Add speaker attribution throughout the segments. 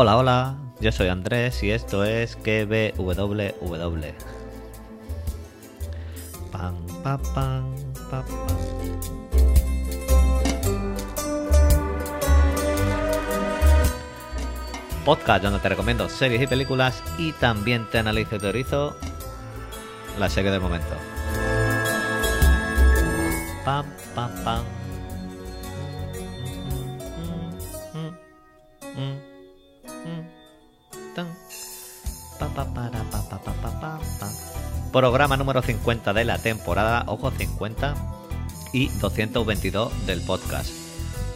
Speaker 1: Hola, hola, yo soy Andrés y esto es KBWW. Pam, pa, pam, pa. Podcast donde te recomiendo series y películas y también te analizo y teorizo la serie del momento. Pam, pam, pam. Programa número 50 de la temporada, ojo 50 y 222 del podcast.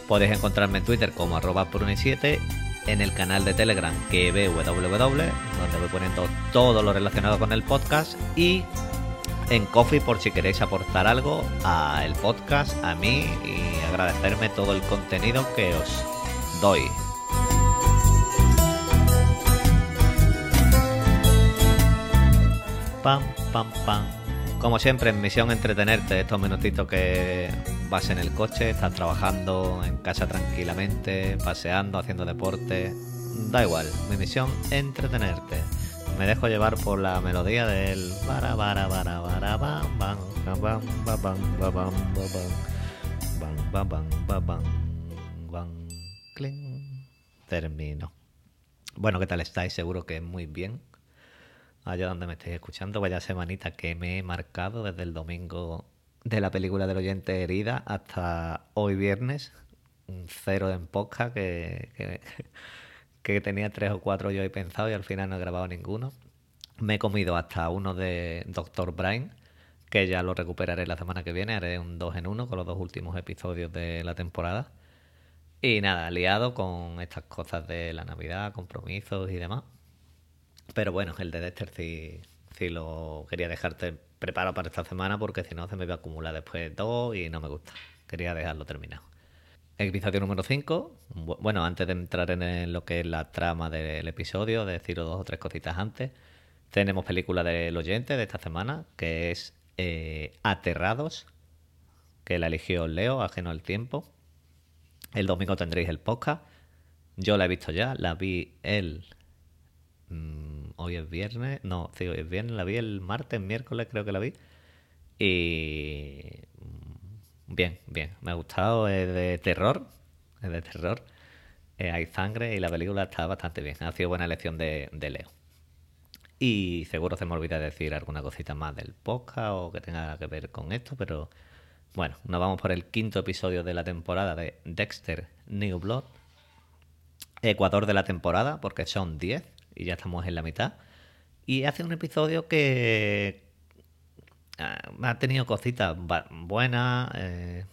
Speaker 1: Podéis encontrarme en Twitter como arroba pruni7, en el canal de Telegram que www, donde voy poniendo todo lo relacionado con el podcast y en Coffee por si queréis aportar algo al podcast, a mí y agradecerme todo el contenido que os doy. Pam, pam, pam. Como siempre, en misión entretenerte estos minutitos que vas en el coche, estás trabajando en casa tranquilamente, paseando, haciendo deporte. Da igual, mi misión entretenerte. Me dejo llevar por la melodía del bara bara bara bara. Termino. Bueno, ¿qué tal estáis? Seguro que muy bien allá donde me estéis escuchando, vaya semanita que me he marcado desde el domingo de la película del oyente herida hasta hoy viernes, un cero en podcast que, tenía tres o cuatro yo he pensado y al final no he grabado ninguno. Me he comido hasta uno de Dr. Brian, que ya lo recuperaré la semana que viene, haré un 2 en 1 con los dos últimos episodios de la temporada. Y nada, liado con estas cosas de la Navidad, compromisos y demás. Pero bueno, el de Dexter sí, sí lo quería dejarte preparado para esta semana porque si no se me va a acumular después dos y no me gusta. Quería dejarlo terminado. Episodio número 5. Bueno, antes de entrar en lo que es la trama del episodio, de deciros dos o tres cositas antes, tenemos película del oyente de esta semana, que es eh, Aterrados, que la eligió Leo, ajeno al tiempo. El domingo tendréis el podcast. Yo la he visto ya, la vi el Mm, hoy es viernes, no, sí, hoy es viernes, la vi el martes, miércoles creo que la vi. Y mm, bien, bien, me ha gustado, es de terror, es de terror. Eh, hay sangre y la película está bastante bien. Ha sido buena elección de, de Leo. Y seguro se me olvida decir alguna cosita más del podcast o que tenga que ver con esto, pero bueno, nos vamos por el quinto episodio de la temporada de Dexter New Blood. Ecuador de la temporada, porque son 10 y ya estamos en la mitad. Y hace un episodio que ah, ha tenido cositas buenas, eh,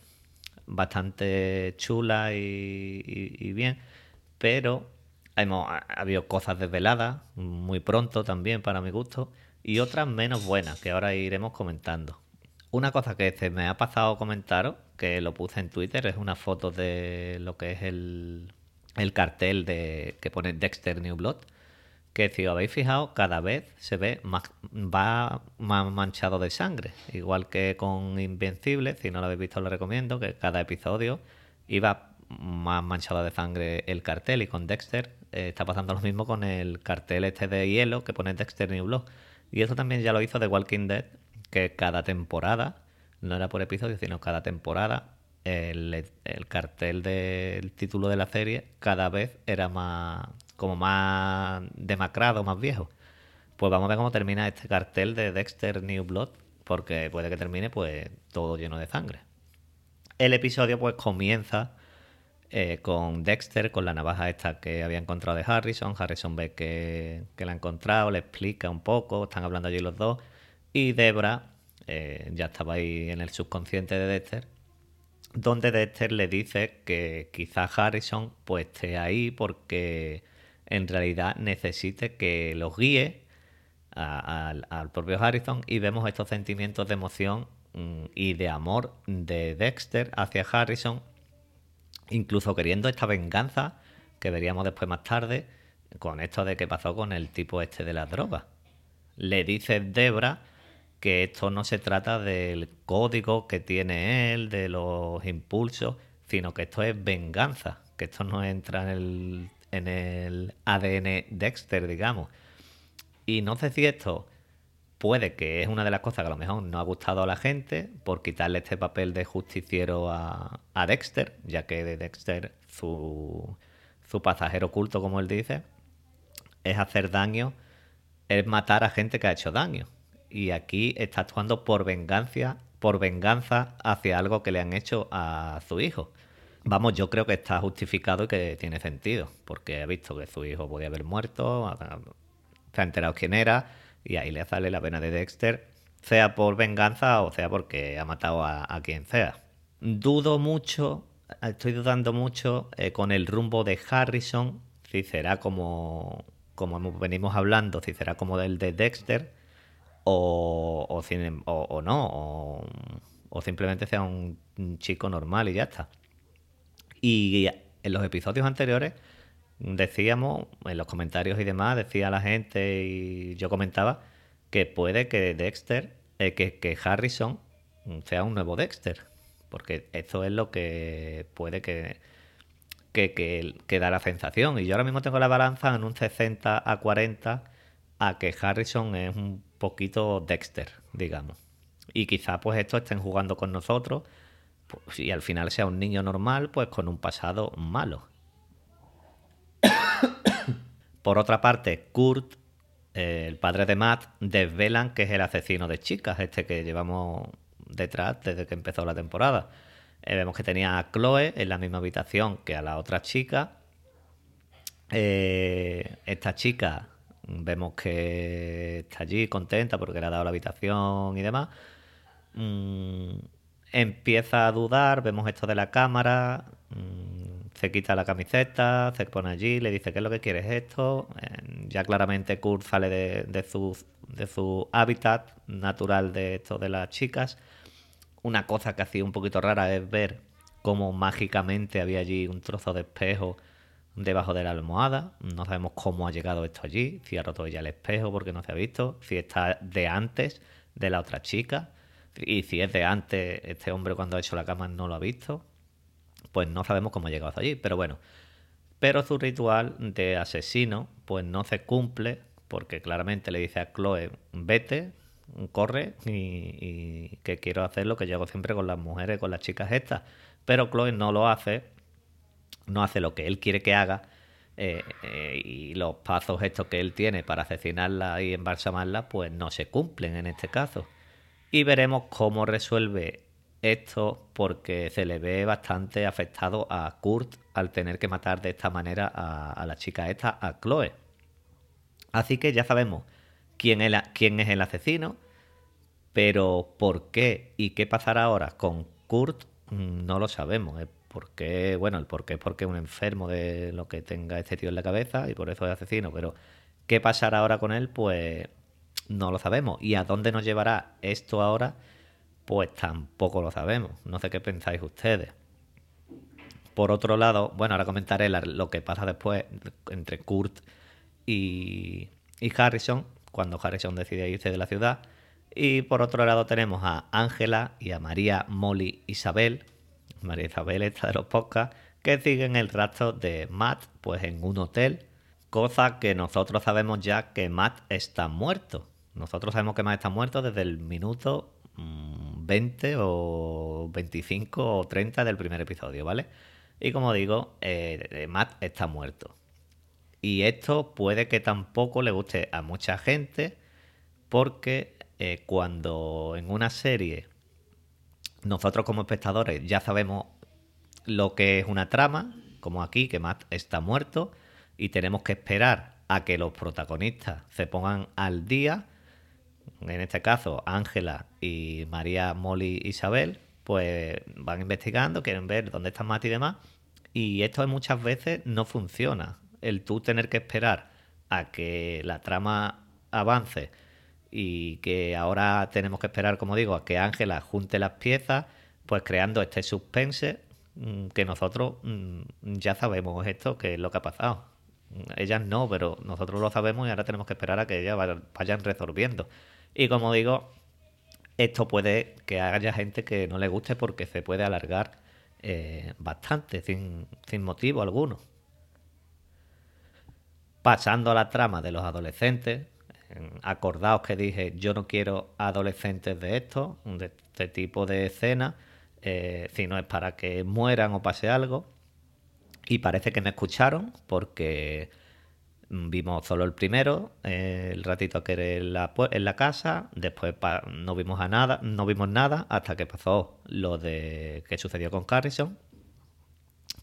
Speaker 1: bastante chulas y, bien, pero hemos, ha habido cosas desveladas muy pronto también para mi gusto y otras menos buenas que ahora iremos comentando. Una cosa que se me ha pasado comentaros, que lo puse en Twitter, es una foto de lo que es el, el cartel de que pone Dexter New Blood que si os habéis fijado, cada vez se ve más, va más manchado de sangre. Igual que con Invencible, si no lo habéis visto, lo recomiendo, que cada episodio iba más manchado de sangre el cartel. Y con Dexter eh, está pasando lo mismo con el cartel este de hielo que pone Dexter New Blood. Y eso también ya lo hizo The Walking Dead, que cada temporada, no era por episodio, sino cada temporada, el, el cartel del título de la serie cada vez era más como más demacrado, más viejo. Pues vamos a ver cómo termina este cartel de Dexter New Blood, porque puede que termine pues todo lleno de sangre. El episodio pues comienza eh, con Dexter, con la navaja esta que había encontrado de Harrison. Harrison ve que, que la ha encontrado, le explica un poco, están hablando allí los dos. Y Debra eh, ya estaba ahí en el subconsciente de Dexter, donde Dexter le dice que quizás Harrison pues esté ahí porque en realidad necesite que los guíe al propio Harrison y vemos estos sentimientos de emoción mm, y de amor de Dexter hacia Harrison, incluso queriendo esta venganza que veríamos después más tarde con esto de que pasó con el tipo este de las drogas. Le dice Debra que esto no se trata del código que tiene él, de los impulsos, sino que esto es venganza, que esto no entra en el, en el ADN Dexter, digamos. Y no sé si esto puede que es una de las cosas que a lo mejor no ha gustado a la gente por quitarle este papel de justiciero a, a Dexter, ya que de Dexter su, su pasajero oculto, como él dice, es hacer daño, es matar a gente que ha hecho daño. Y aquí está actuando por venganza, por venganza hacia algo que le han hecho a su hijo. Vamos, yo creo que está justificado y que tiene sentido, porque ha visto que su hijo podía haber muerto, se ha enterado quién era, y ahí le sale la pena de Dexter, sea por venganza o sea porque ha matado a, quien sea. Dudo mucho, estoy dudando mucho eh, con el rumbo de Harrison, si será como, como venimos hablando, si será como el de Dexter o, o, no, o, simplemente sea un chico normal y ya está. Y en los episodios anteriores decíamos, en los comentarios y demás, decía la gente y yo comentaba que puede que Dexter, eh, que, Harrison sea un nuevo Dexter. Porque eso es lo que puede que, que, que, da la sensación. Y yo ahora mismo tengo la balanza en un 60 a 40 a que Harrison es un poquito Dexter, digamos. Y quizá pues esto estén jugando con nosotros y al final sea un niño normal pues con un pasado malo. Por otra parte, Kurt, eh, el padre de Matt, desvelan que es el asesino de chicas, este que llevamos detrás desde que empezó la temporada. Eh, vemos que tenía a Chloe en la misma habitación que a la otra chica. Eh, esta chica vemos que está allí contenta porque le ha dado la habitación y demás. Mm, empieza a dudar, vemos esto de la cámara. Mm, se quita la camiseta, se pone allí, le dice qué es lo que quieres esto. ya claramente Kurt sale de, su, de su hábitat natural de esto de las chicas. Una cosa que hacía un poquito rara es ver cómo mágicamente había allí un trozo de espejo debajo de la almohada. No sabemos cómo ha llegado esto allí, si ha roto ya el espejo porque no se ha visto, si está de antes de la otra chica y si es de antes, este hombre cuando ha hecho la cama no lo ha visto pues no sabemos cómo ha llegado hasta allí, pero bueno. Pero su ritual de asesino, pues no se cumple, porque claramente le dice a Chloe, vete, corre, y, que quiero hacer lo que hago siempre con las mujeres, con las chicas estas. Pero Chloe no lo hace, no hace lo que él quiere que haga, eh, eh, y los pasos estos que él tiene para asesinarla y embalsamarla, pues no se cumplen en este caso. Y veremos cómo resuelve esto porque se le ve bastante afectado a Kurt al tener que matar de esta manera a, la chica esta, a Chloe. Así que ya sabemos quién es, el asesino, pero por qué y qué pasará ahora con Kurt mm, no lo sabemos. ¿Por qué? Bueno, el por qué es porque es un enfermo de lo que tenga este tío en la cabeza y por eso es asesino, pero ¿qué pasará ahora con él? Pues no lo sabemos. ¿Y a dónde nos llevará esto ahora? Pues tampoco lo sabemos. No sé qué pensáis ustedes. Por otro lado, bueno, ahora comentaré lo que pasa después entre Kurt y, Harrison, cuando Harrison decide irse de la ciudad. Y por otro lado tenemos a Ángela y a María Molly Isabel, María Isabel esta de los podcasts, que siguen el rastro de Matt pues en un hotel, cosa que nosotros sabemos ya que Matt está muerto. Nosotros sabemos que Matt está muerto desde el minuto 20 o 25 o 30 del primer episodio, ¿vale? Y como digo, eh, Matt está muerto. Y esto puede que tampoco le guste a mucha gente porque eh, cuando en una serie nosotros como espectadores ya sabemos lo que es una trama, como aquí, que Matt está muerto, y tenemos que esperar a que los protagonistas se pongan al día en este caso Ángela y María Molly Isabel, pues van investigando, quieren ver dónde está Mati y demás. Y esto muchas veces no funciona. El tú tener que esperar a que la trama avance y que ahora tenemos que esperar, como digo, a que Ángela junte las piezas, pues creando este suspense mm, que nosotros mm, ya sabemos esto, que es lo que ha pasado. Ellas no, pero nosotros lo sabemos y ahora tenemos que esperar a que ellas vayan resolviendo. Y como digo, esto puede que haya gente que no le guste porque se puede alargar eh, bastante, sin, sin motivo alguno. Pasando a la trama de los adolescentes, acordaos que dije yo no quiero adolescentes de esto, de este tipo de escena, eh, si no es para que mueran o pase algo. Y parece que me escucharon porque vimos solo el primero, eh, el ratito que era en la, en la casa, después no vimos a nada, no vimos nada hasta que pasó lo de que sucedió con Harrison,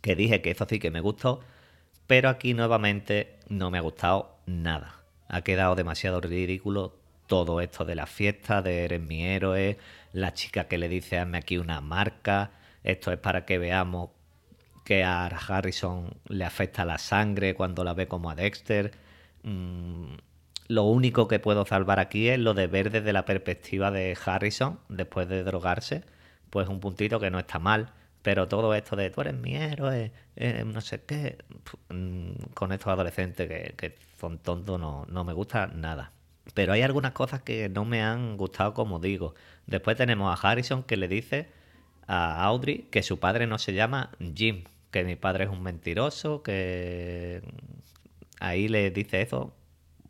Speaker 1: que dije que eso sí que me gustó, pero aquí nuevamente no me ha gustado nada. Ha quedado demasiado ridículo todo esto de la fiesta, de eres mi héroe, la chica que le dice hazme aquí una marca, esto es para que veamos que a Harrison le afecta la sangre cuando la ve como a Dexter. Mm, lo único que puedo salvar aquí es lo de ver desde la perspectiva de Harrison después de drogarse, pues un puntito que no está mal. Pero todo esto de tú eres mi héroe, eh, no sé qué, mm, con estos adolescentes que, son tontos no, no me gusta nada. Pero hay algunas cosas que no me han gustado, como digo. Después tenemos a Harrison que le dice a Audrey que su padre no se llama Jim, que mi padre es un mentiroso, que ahí le dice eso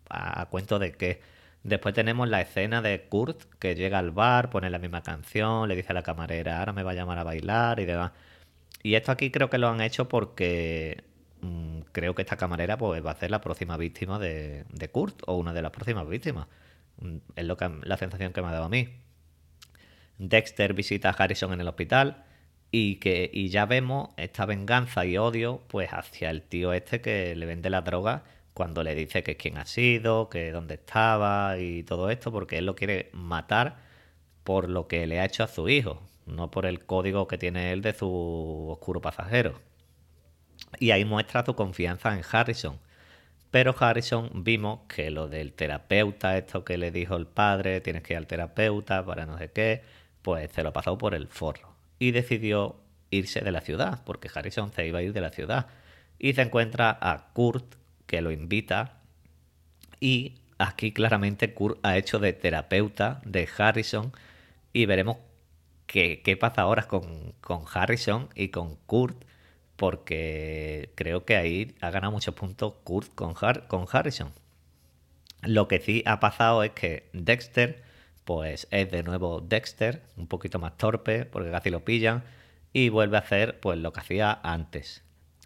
Speaker 1: a, cuento de que después tenemos la escena de Kurt que llega al bar, pone la misma canción, le dice a la camarera, ahora me va a llamar a bailar y demás. Y esto aquí creo que lo han hecho porque mm, creo que esta camarera pues, va a ser la próxima víctima de, de Kurt o una de las próximas víctimas. Mm, es lo que, la sensación que me ha dado a mí. Dexter visita a Harrison en el hospital y que y ya vemos esta venganza y odio pues hacia el tío este que le vende la droga cuando le dice que quién ha sido, que dónde estaba y todo esto, porque él lo quiere matar por lo que le ha hecho a su hijo, no por el código que tiene él de su oscuro pasajero. Y ahí muestra su confianza en Harrison. Pero Harrison vimos que lo del terapeuta, esto que le dijo el padre, tienes que ir al terapeuta para no sé qué, pues se lo pasado por el forro y decidió irse de la ciudad, porque Harrison se iba a ir de la ciudad. Y se encuentra a Kurt, que lo invita, y aquí claramente Kurt ha hecho de terapeuta de Harrison, y veremos qué, qué pasa ahora con, con, Harrison y con Kurt, porque creo que ahí ha ganado muchos puntos Kurt con, con Harrison. Lo que sí ha pasado es que Dexter pues es de nuevo Dexter, un poquito más torpe, porque casi lo pillan, y vuelve a hacer pues lo que hacía antes.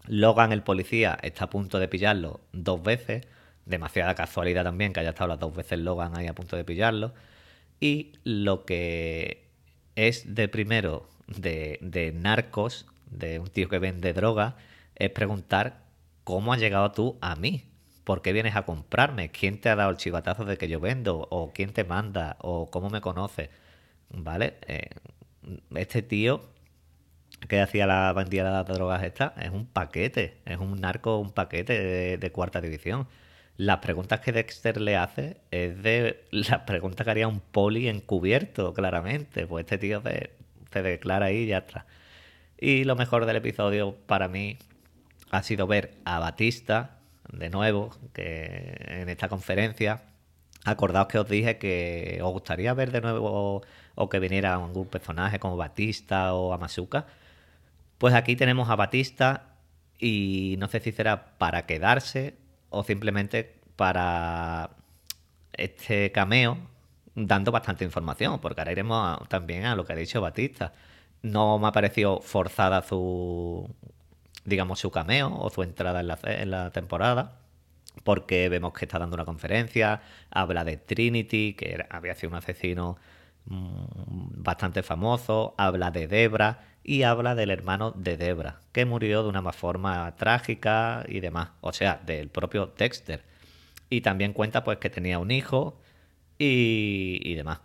Speaker 1: Logan, el policía, está a punto de pillarlo dos veces, demasiada casualidad también que haya estado las dos veces Logan ahí a punto de pillarlo, y lo que es de primero de, de narcos, de un tío que vende droga, es preguntar cómo has llegado tú a mí, ¿por qué vienes a comprarme? ¿Quién te ha dado el chivatazo de que yo vendo? ¿O quién te manda? ¿O cómo me conoce? ¿Vale? Eh, este tío que hacía la vendida de drogas esta es un paquete, es un narco, un paquete de, cuarta división. Las preguntas que Dexter le hace es de las preguntas que haría un poli encubierto, claramente. Pues este tío se, se declara ahí y ya está. Y lo mejor del episodio para mí ha sido ver a Batista de nuevo, que en esta conferencia, acordaos que os dije que os gustaría ver de nuevo o que viniera algún personaje como Batista o Amazuka. Pues aquí tenemos a Batista y no sé si será para quedarse o simplemente para este cameo dando bastante información, porque ahora iremos también a lo que ha dicho Batista. No me ha parecido forzada su, digamos, su cameo o su entrada en la, en la temporada porque vemos que está dando una conferencia, habla de Trinity, que había sido un asesino mm, bastante famoso, habla de Debra y habla del hermano de Debra, que murió de una forma trágica y demás, o sea, del propio Dexter. Y también cuenta pues que tenía un hijo y, y demás.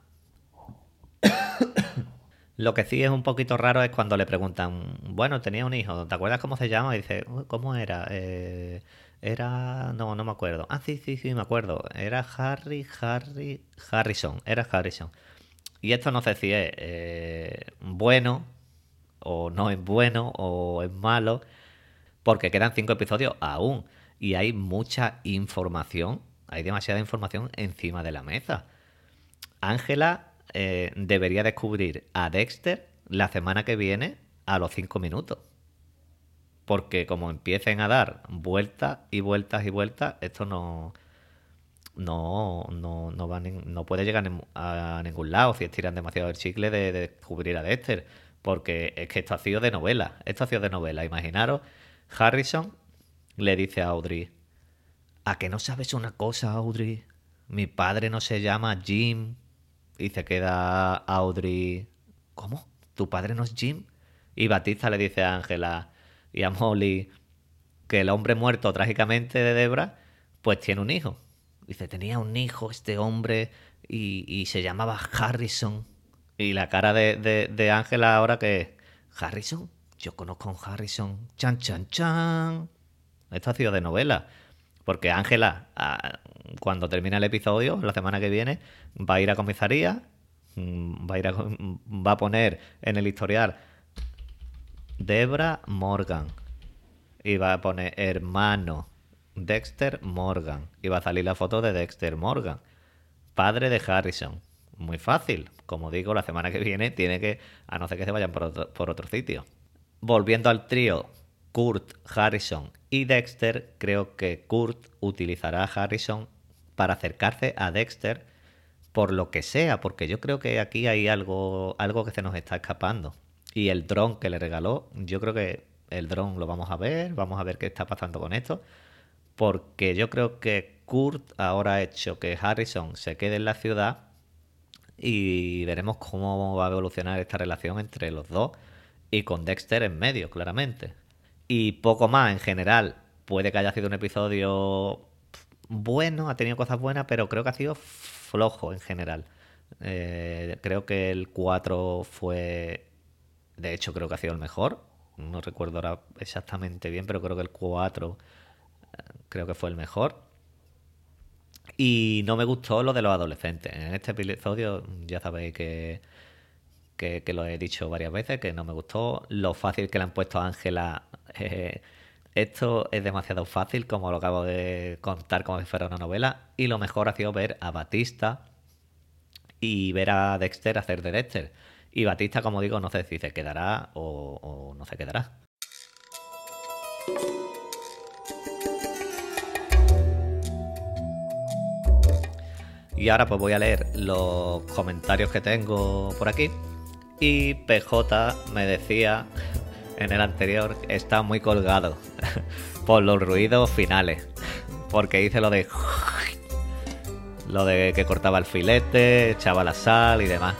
Speaker 1: Lo que sí es un poquito raro es cuando le preguntan, bueno, tenía un hijo, ¿te acuerdas cómo se llama? Y dice, ¿cómo era? Eh, era, no, no me acuerdo. Ah, sí, sí, sí, me acuerdo. Era Harry, Harry, Harrison, era Harrison. Y esto no sé si es eh, bueno o no es bueno o es malo, porque quedan cinco episodios aún y hay mucha información, hay demasiada información encima de la mesa. Ángela eh, debería descubrir a Dexter la semana que viene a los cinco minutos. Porque como empiecen a dar vueltas y vueltas y vueltas, esto no, no, no, no, no puede llegar a ningún lado si estiran demasiado el chicle de, de, descubrir a Dexter. Porque es que esto ha sido de novela. Esto ha sido de novela. Imaginaros, Harrison le dice a Audrey, ¿a que no sabes una cosa, Audrey? Mi padre no se llama Jim. Y se queda Audrey, ¿cómo? ¿Tu padre no es Jim? Y Batista le dice a Ángela y a Molly que el hombre muerto trágicamente de Debra, pues tiene un hijo. Dice, tenía un hijo este hombre y, se llamaba Harrison. Y la cara de Ángela ahora que, ¿Harrison? Yo conozco a un Harrison. Chan, chan, chan. Esto ha sido de novela. Porque Ángela, cuando termina el episodio, la semana que viene, va a ir a comisaría, mm, va a, ir a, va a poner en el historial Debra Morgan. Y va a poner hermano Dexter Morgan. Y va a salir la foto de Dexter Morgan, padre de Harrison. Muy fácil. Como digo, la semana que viene tiene que, a no ser que se vayan por por otro sitio. Volviendo al trío Kurt, Harrison y Dexter, creo que Kurt utilizará a Harrison para acercarse a Dexter por lo que sea, porque yo creo que aquí hay algo, algo que se nos está escapando. Y el dron que le regaló, yo creo que el dron lo vamos a ver, vamos a ver qué está pasando con esto, porque yo creo que Kurt ahora ha hecho que Harrison se quede en la ciudad y veremos cómo va a evolucionar esta relación entre los dos y con Dexter en medio, claramente. Y poco más en general. Puede que haya sido un episodio bueno, ha tenido cosas buenas, pero creo que ha sido flojo en general. Eh, creo que el 4 fue. De hecho, creo que ha sido el mejor. No recuerdo ahora exactamente bien, pero creo que el 4 eh, creo que fue el mejor. Y no me gustó lo de los adolescentes. En este episodio ya sabéis que que, lo he dicho varias veces, que no me gustó. Lo fácil que le han puesto a Ángela. Eh, esto es demasiado fácil, como lo acabo de contar como si fuera una novela. Y lo mejor ha sido ver a Batista y ver a Dexter hacer de Dexter. Y Batista, como digo, no sé si se quedará o, o no se quedará. Y ahora pues voy a leer los comentarios que tengo por aquí. Y PJ me decía en el anterior está muy colgado por los ruidos finales. Porque hice lo de. Lo de que cortaba el filete, echaba la sal y demás.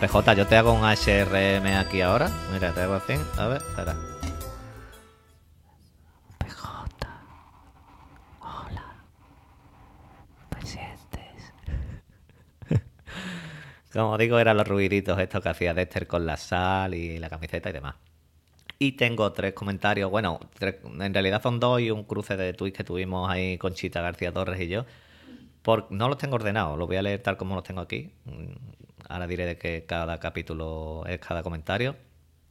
Speaker 1: PJ, yo te hago un HRM aquí ahora. Mira, te hago así. A ver, espera. Como digo, eran los ruiditos estos que hacía Dexter con la sal y la camiseta y demás. Y tengo tres comentarios, bueno, en realidad son dos y un cruce de tweets que tuvimos ahí con Chita García Torres y yo. Por, no los tengo ordenados, los voy a leer tal como los tengo aquí. Mm, ahora diré de que cada capítulo es cada comentario.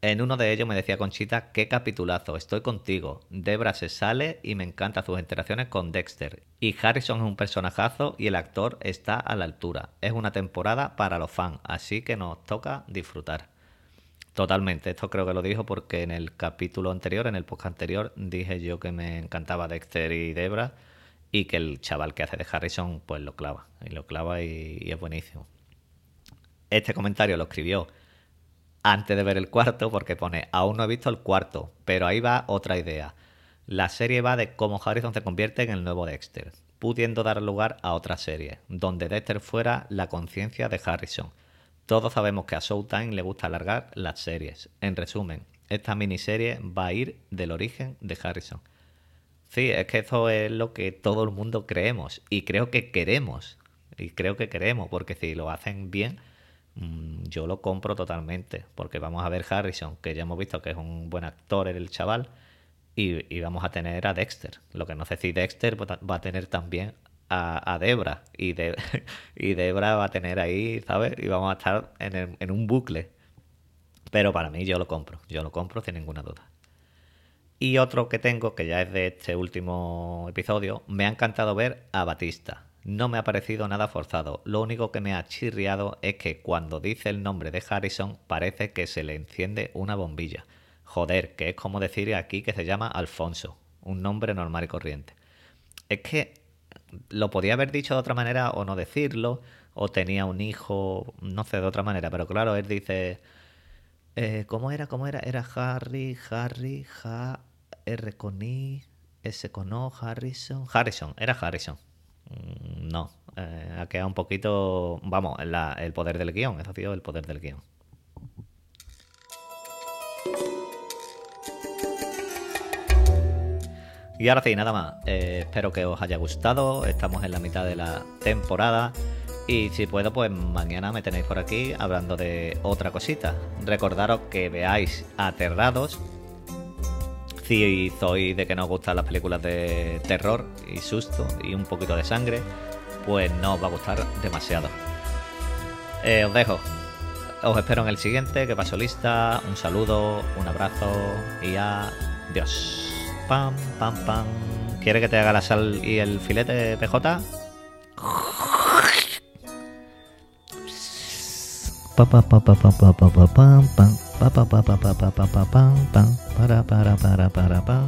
Speaker 1: En uno de ellos me decía Conchita, qué capitulazo, estoy contigo. Debra se sale y me encantan sus interacciones con Dexter. Y Harrison es un personajazo y el actor está a la altura. Es una temporada para los fans, así que nos toca disfrutar. Totalmente, esto creo que lo dijo porque en el capítulo anterior, en el podcast anterior, dije yo que me encantaba Dexter y Debra y que el chaval que hace de Harrison pues lo clava, y lo clava y, y es buenísimo. Este comentario lo escribió antes de ver el cuarto, porque pone, aún no he visto el cuarto, pero ahí va otra idea. La serie va de cómo Harrison se convierte en el nuevo Dexter, pudiendo dar lugar a otra serie, donde Dexter fuera la conciencia de Harrison. Todos sabemos que a Showtime le gusta alargar las series. En resumen, esta miniserie va a ir del origen de Harrison. Sí, es que eso es lo que todo el mundo creemos y creo que queremos. Y creo que queremos, porque si lo hacen bien, Mm, yo lo compro totalmente, porque vamos a ver Harrison, que ya hemos visto que es un buen actor el chaval, y, vamos a tener a Dexter. Lo que no sé si Dexter va a tener también a, Debra, y, de, y Debra va a tener ahí, ¿sabes? Y vamos a estar en un bucle. Pero para mí yo lo compro, yo lo compro sin ninguna duda. Y otro que tengo, que ya es de este último episodio, me ha encantado ver a Batista. no me ha parecido nada forzado. Lo único que me ha chirriado es que cuando dice el nombre de Harrison parece que se le enciende una bombilla. Joder, que es como decir aquí que se llama Alfonso, un nombre normal y corriente. Es que lo podía haber dicho de otra manera o no decirlo, o tenía un hijo, no sé, de otra manera, pero claro, él dice, eh, ¿cómo era? ¿Cómo era? Era Harry, Harry, Ja, R con I, S con O, Harrison, Harrison, era Harrison. Mm, no, eh, ha quedado un poquito, vamos, el poder del guion, eso ha sido el poder del guion. Y ahora sí, nada más. Eh, espero que os haya gustado. Estamos en la mitad de la temporada. Y si puedo, pues mañana me tenéis por aquí hablando de otra cosita. Recordaros que veáis Aterrados. Si sois de que no os gustan las películas de terror y susto y un poquito de sangre, pues no os va a gustar demasiado. Eh, os dejo. Os espero en el siguiente. Que paso lista. Un saludo, un abrazo y adiós. Pam, pam, pam. ¿Quiere que te haga la sal y el filete, PJ? Pa pa pa pa pa pa pa pa pam pam pa pa pa pa pa pa pa pa pam pam para para para para pam